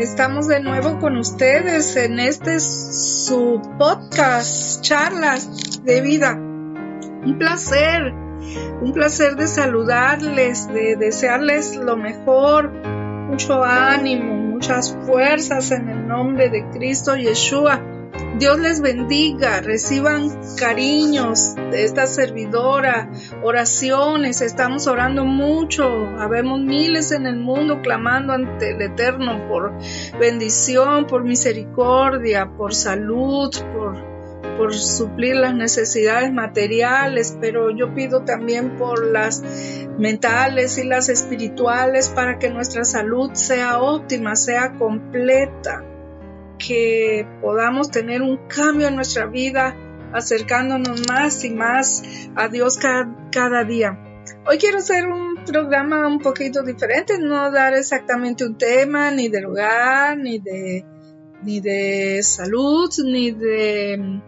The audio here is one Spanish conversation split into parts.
Estamos de nuevo con ustedes en este su podcast, charlas de vida. Un placer, un placer de saludarles, de desearles lo mejor, mucho ánimo, muchas fuerzas en el nombre de Cristo Yeshua. Dios les bendiga, reciban cariños de esta servidora, oraciones, estamos orando mucho, habemos miles en el mundo clamando ante el Eterno por bendición, por misericordia, por salud, por, por suplir las necesidades materiales, pero yo pido también por las mentales y las espirituales para que nuestra salud sea óptima, sea completa que podamos tener un cambio en nuestra vida, acercándonos más y más a Dios cada, día. Hoy quiero hacer un programa un poquito diferente, no dar exactamente un tema, ni de lugar, ni de, ni de salud, ni de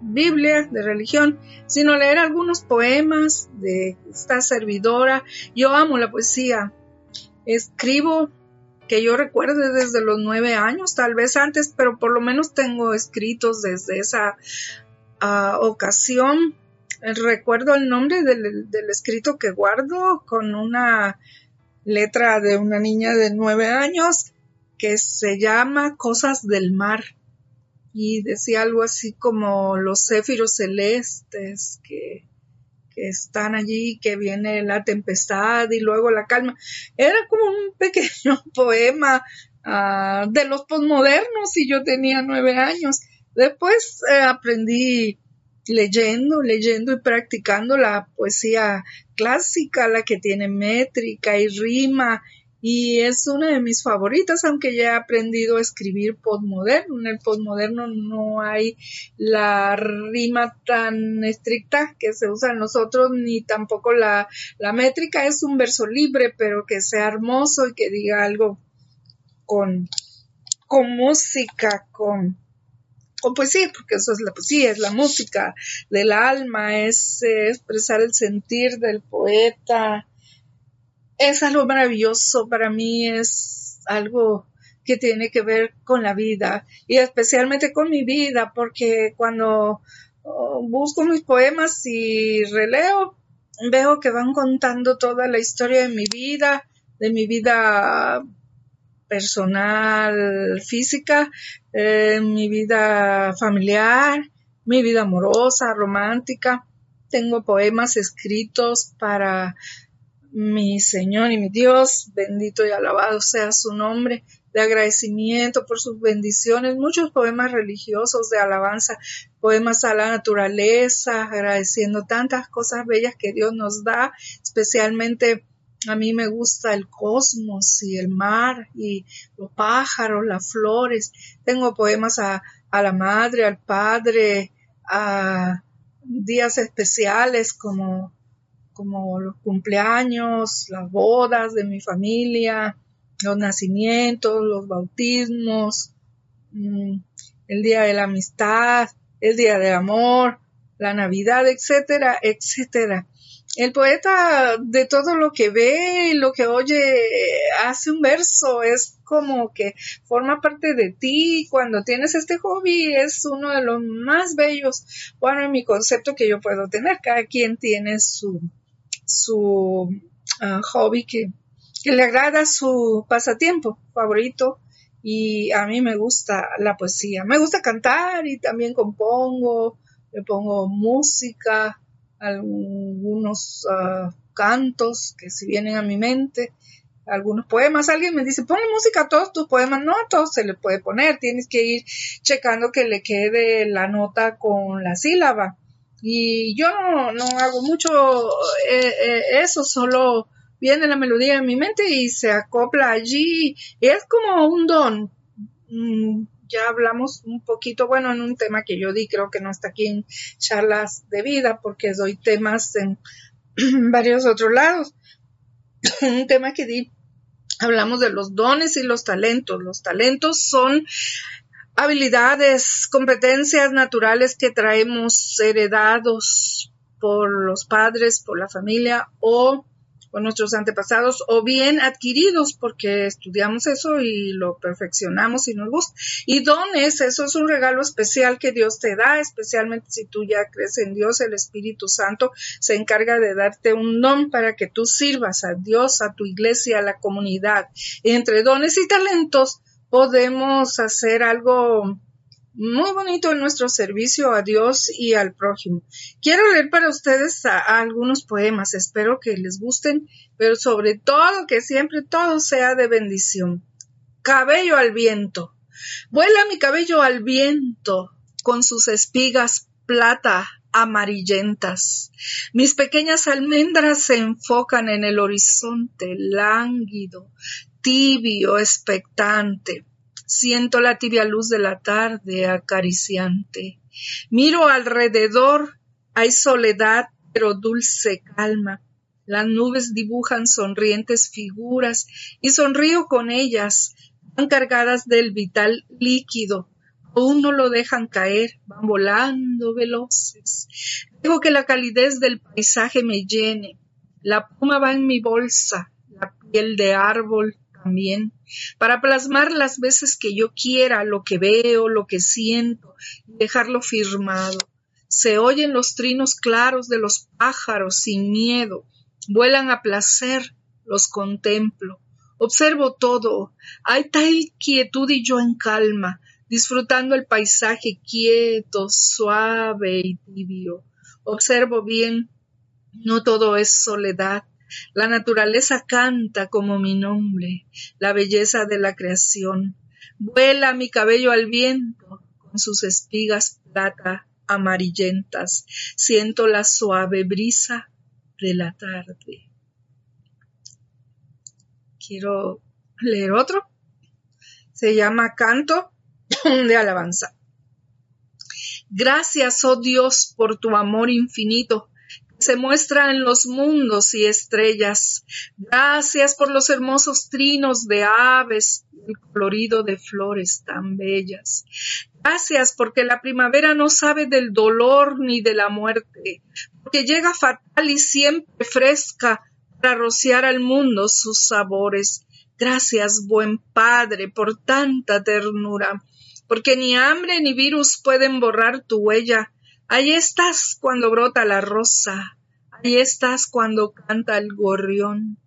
Biblia, de religión, sino leer algunos poemas de esta servidora. Yo amo la poesía. Escribo que yo recuerde desde los nueve años, tal vez antes, pero por lo menos tengo escritos desde esa ah, ocasión. Recuerdo el nombre del, escrito que guardo con una letra de una niña de nueve años que se llama Cosas del Mar y decía algo así como los céfiros celestes que que están allí, que viene la tempestad y luego la calma. Era como un pequeño poema ah, de los posmodernos y yo tenía nueve años. Después eh, aprendí leyendo, leyendo y practicando la poesía clásica, la que tiene métrica y rima y es una de mis favoritas, aunque ya he aprendido a escribir postmoderno. En el postmoderno no hay la rima tan estricta que se usa en nosotros, ni tampoco la, la métrica. Es un verso libre, pero que sea hermoso y que diga algo con, con música, con, con poesía, porque eso es la poesía, es la música del alma, es eh, expresar el sentir del poeta, es algo maravilloso, para mí es algo que tiene que ver con la vida y especialmente con mi vida, porque cuando oh, busco mis poemas y releo, veo que van contando toda la historia de mi vida, de mi vida personal, física, eh, mi vida familiar, mi vida amorosa, romántica. Tengo poemas escritos para mi Señor y mi Dios, bendito y alabado sea su nombre, de agradecimiento por sus bendiciones, muchos poemas religiosos de alabanza, poemas a la naturaleza, agradeciendo tantas cosas bellas que Dios nos da, especialmente a mí me gusta el cosmos y el mar y los pájaros, las flores. Tengo poemas a, a la madre, al padre, a días especiales como como los cumpleaños, las bodas de mi familia, los nacimientos, los bautismos, mm, el día de la amistad, el día del amor, la Navidad, etcétera, etcétera. El poeta de todo lo que ve y lo que oye hace un verso, es como que forma parte de ti. Cuando tienes este hobby es uno de los más bellos, bueno, en mi concepto que yo puedo tener. Cada quien tiene su, su ah, hobby que, le agrada su pasatiempo favorito y a mí me gusta la poesía. Me gusta cantar y también compongo, le pongo música, algunos ah, cantos que si vienen a mi mente, algunos poemas. Alguien me dice, ponle música a todos tus poemas. No a todos se le puede poner, tienes que ir checando que le quede la nota con la sílaba. Y yo no, hago mucho eh, eh, eso, solo viene la melodía en mi mente y se acopla allí. Es como un don. Mm, ya hablamos un poquito, bueno, en un tema que yo di, creo que no está aquí en charlas de vida, porque doy temas en varios otros lados. un tema que di, hablamos de los dones y los talentos. Los talentos son habilidades, competencias naturales que traemos heredados por los padres, por la familia o por nuestros antepasados o bien adquiridos porque estudiamos eso y lo perfeccionamos y nos gusta. Y dones, eso es un regalo especial que Dios te da, especialmente si tú ya crees en Dios, el Espíritu Santo se encarga de darte un don para que tú sirvas a Dios, a tu iglesia, a la comunidad. entre dones y talentos podemos hacer algo muy bonito en nuestro servicio a Dios y al prójimo. Quiero leer para ustedes algunos poemas, espero que les gusten, pero sobre todo que siempre todo sea de bendición. Cabello al viento. Vuela mi cabello al viento con sus espigas plata amarillentas. Mis pequeñas almendras se enfocan en el horizonte lánguido, tibio, expectante. Siento la tibia luz de la tarde acariciante. Miro alrededor, hay soledad, pero dulce calma. Las nubes dibujan sonrientes figuras y sonrío con ellas, van cargadas del vital líquido. Aún no lo dejan caer, van volando veloces. Dejo que la calidez del paisaje me llene. La puma va en mi bolsa, la piel de árbol también, para plasmar las veces que yo quiera lo que veo, lo que siento, y dejarlo firmado. Se oyen los trinos claros de los pájaros sin miedo, vuelan a placer, los contemplo. Observo todo, hay tal quietud y yo en calma, disfrutando el paisaje quieto, suave y tibio. Observo bien, no todo es soledad, la naturaleza canta como mi nombre, la belleza de la creación. Vuela mi cabello al viento con sus espigas plata amarillentas. Siento la suave brisa de la tarde. Quiero leer otro. Se llama Canto de Alabanza. Gracias, oh Dios, por tu amor infinito se muestra en los mundos y estrellas. Gracias por los hermosos trinos de aves y el colorido de flores tan bellas. Gracias porque la primavera no sabe del dolor ni de la muerte, porque llega fatal y siempre fresca para rociar al mundo sus sabores. Gracias, buen Padre, por tanta ternura, porque ni hambre ni virus pueden borrar tu huella Ahí estás cuando brota la rosa, ahí estás cuando canta el gorrión.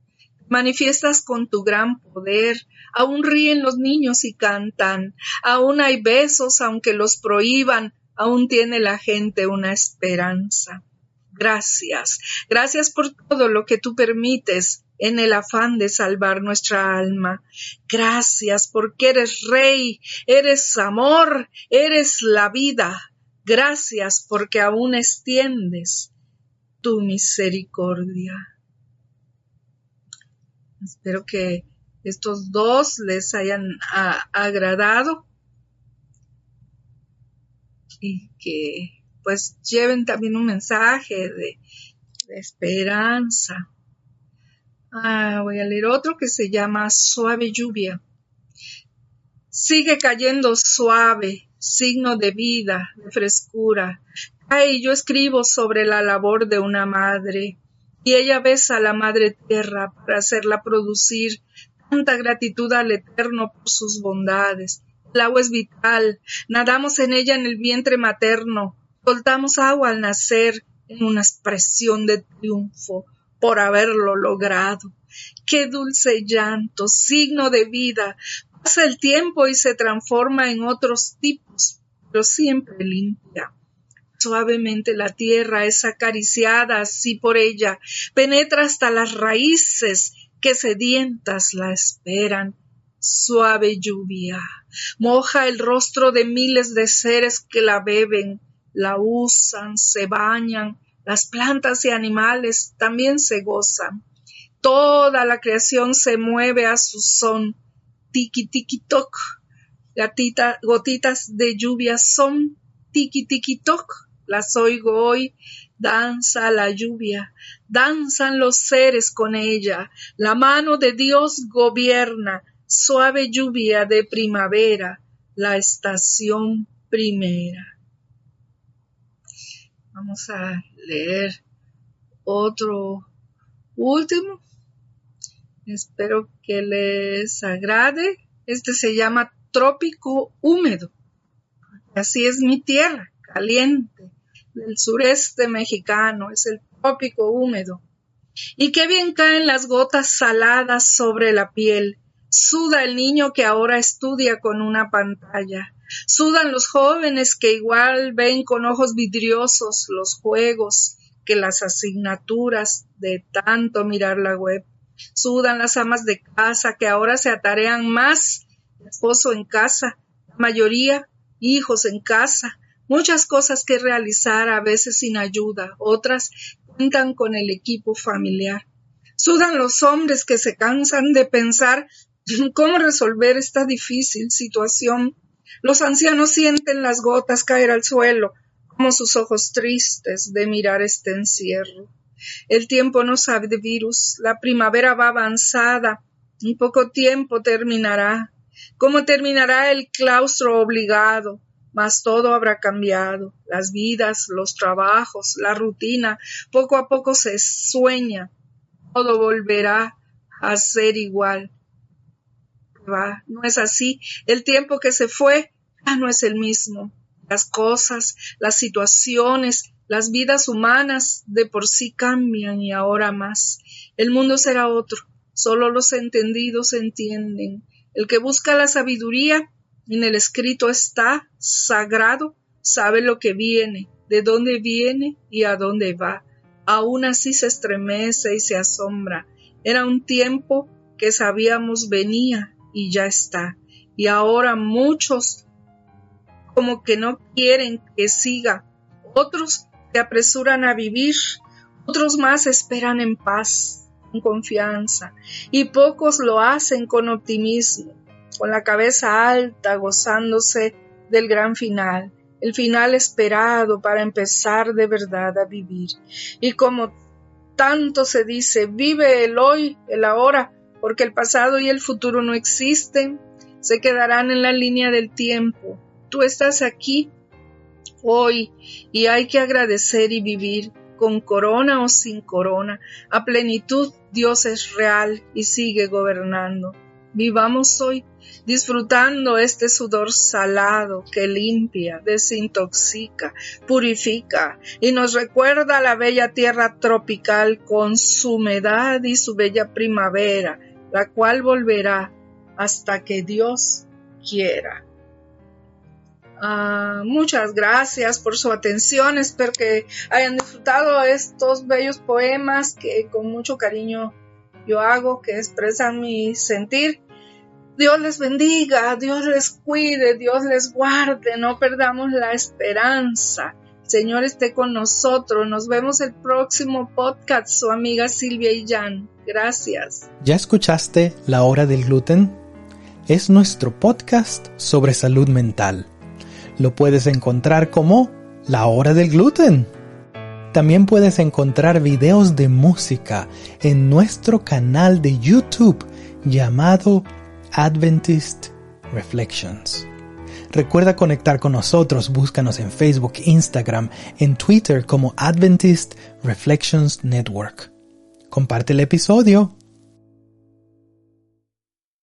Manifiestas con tu gran poder, aún ríen los niños y cantan, aún hay besos aunque los prohíban, aún tiene la gente una esperanza. Gracias, gracias por todo lo que tú permites en el afán de salvar nuestra alma. Gracias porque eres rey, eres amor, eres la vida. Gracias porque aún extiendes tu misericordia. Espero que estos dos les hayan agradado y que pues lleven también un mensaje de, esperanza. Ah, voy a leer otro que se llama Suave lluvia. Sigue cayendo suave signo de vida, de frescura. Ay, yo escribo sobre la labor de una madre, y ella besa a la madre tierra para hacerla producir tanta gratitud al Eterno por sus bondades. El agua es vital, nadamos en ella en el vientre materno, soltamos agua al nacer en una expresión de triunfo por haberlo logrado. Qué dulce llanto, signo de vida, Pasa el tiempo y se transforma en otros tipos, pero siempre limpia. Suavemente la tierra es acariciada así por ella, penetra hasta las raíces que sedientas la esperan. Suave lluvia, moja el rostro de miles de seres que la beben, la usan, se bañan, las plantas y animales también se gozan toda la creación se mueve a su son. Tiki tiki toc. Gotitas de lluvia son tiki tiki toc. Las oigo hoy. Danza la lluvia, danzan los seres con ella. La mano de Dios gobierna, suave lluvia de primavera, la estación primera. Vamos a leer otro último. Espero que les agrade. Este se llama trópico húmedo. Así es mi tierra, caliente, del sureste mexicano, es el trópico húmedo. Y qué bien caen las gotas saladas sobre la piel. Suda el niño que ahora estudia con una pantalla. Sudan los jóvenes que igual ven con ojos vidriosos los juegos que las asignaturas de tanto mirar la web. Sudan las amas de casa que ahora se atarean más, esposo en casa, la mayoría hijos en casa, muchas cosas que realizar a veces sin ayuda, otras cuentan con el equipo familiar. Sudan los hombres que se cansan de pensar cómo resolver esta difícil situación. Los ancianos sienten las gotas caer al suelo, como sus ojos tristes de mirar este encierro. El tiempo no sabe de virus, la primavera va avanzada, en poco tiempo terminará. ¿Cómo terminará el claustro obligado? Mas todo habrá cambiado, las vidas, los trabajos, la rutina, poco a poco se sueña, todo volverá a ser igual. No es así, el tiempo que se fue ya no es el mismo las cosas, las situaciones, las vidas humanas de por sí cambian y ahora más. El mundo será otro, solo los entendidos entienden. El que busca la sabiduría, en el escrito está, sagrado, sabe lo que viene, de dónde viene y a dónde va. Aún así se estremece y se asombra. Era un tiempo que sabíamos venía y ya está. Y ahora muchos como que no quieren que siga. Otros se apresuran a vivir, otros más esperan en paz, con confianza, y pocos lo hacen con optimismo, con la cabeza alta, gozándose del gran final, el final esperado para empezar de verdad a vivir. Y como tanto se dice, vive el hoy, el ahora, porque el pasado y el futuro no existen, se quedarán en la línea del tiempo, tú estás aquí hoy y hay que agradecer y vivir con corona o sin corona. A plenitud Dios es real y sigue gobernando. Vivamos hoy disfrutando este sudor salado que limpia, desintoxica, purifica y nos recuerda la bella tierra tropical con su humedad y su bella primavera, la cual volverá hasta que Dios quiera. Ah, muchas gracias por su atención. Espero que hayan disfrutado estos bellos poemas que con mucho cariño yo hago, que expresan mi sentir. Dios les bendiga, Dios les cuide, Dios les guarde, no perdamos la esperanza. Señor esté con nosotros. Nos vemos el próximo podcast, su amiga Silvia y Jan. Gracias. ¿Ya escuchaste La Hora del Gluten? Es nuestro podcast sobre salud mental lo puedes encontrar como La Hora del Gluten. También puedes encontrar videos de música en nuestro canal de YouTube llamado Adventist Reflections. Recuerda conectar con nosotros, búscanos en Facebook, Instagram, en Twitter como Adventist Reflections Network. Comparte el episodio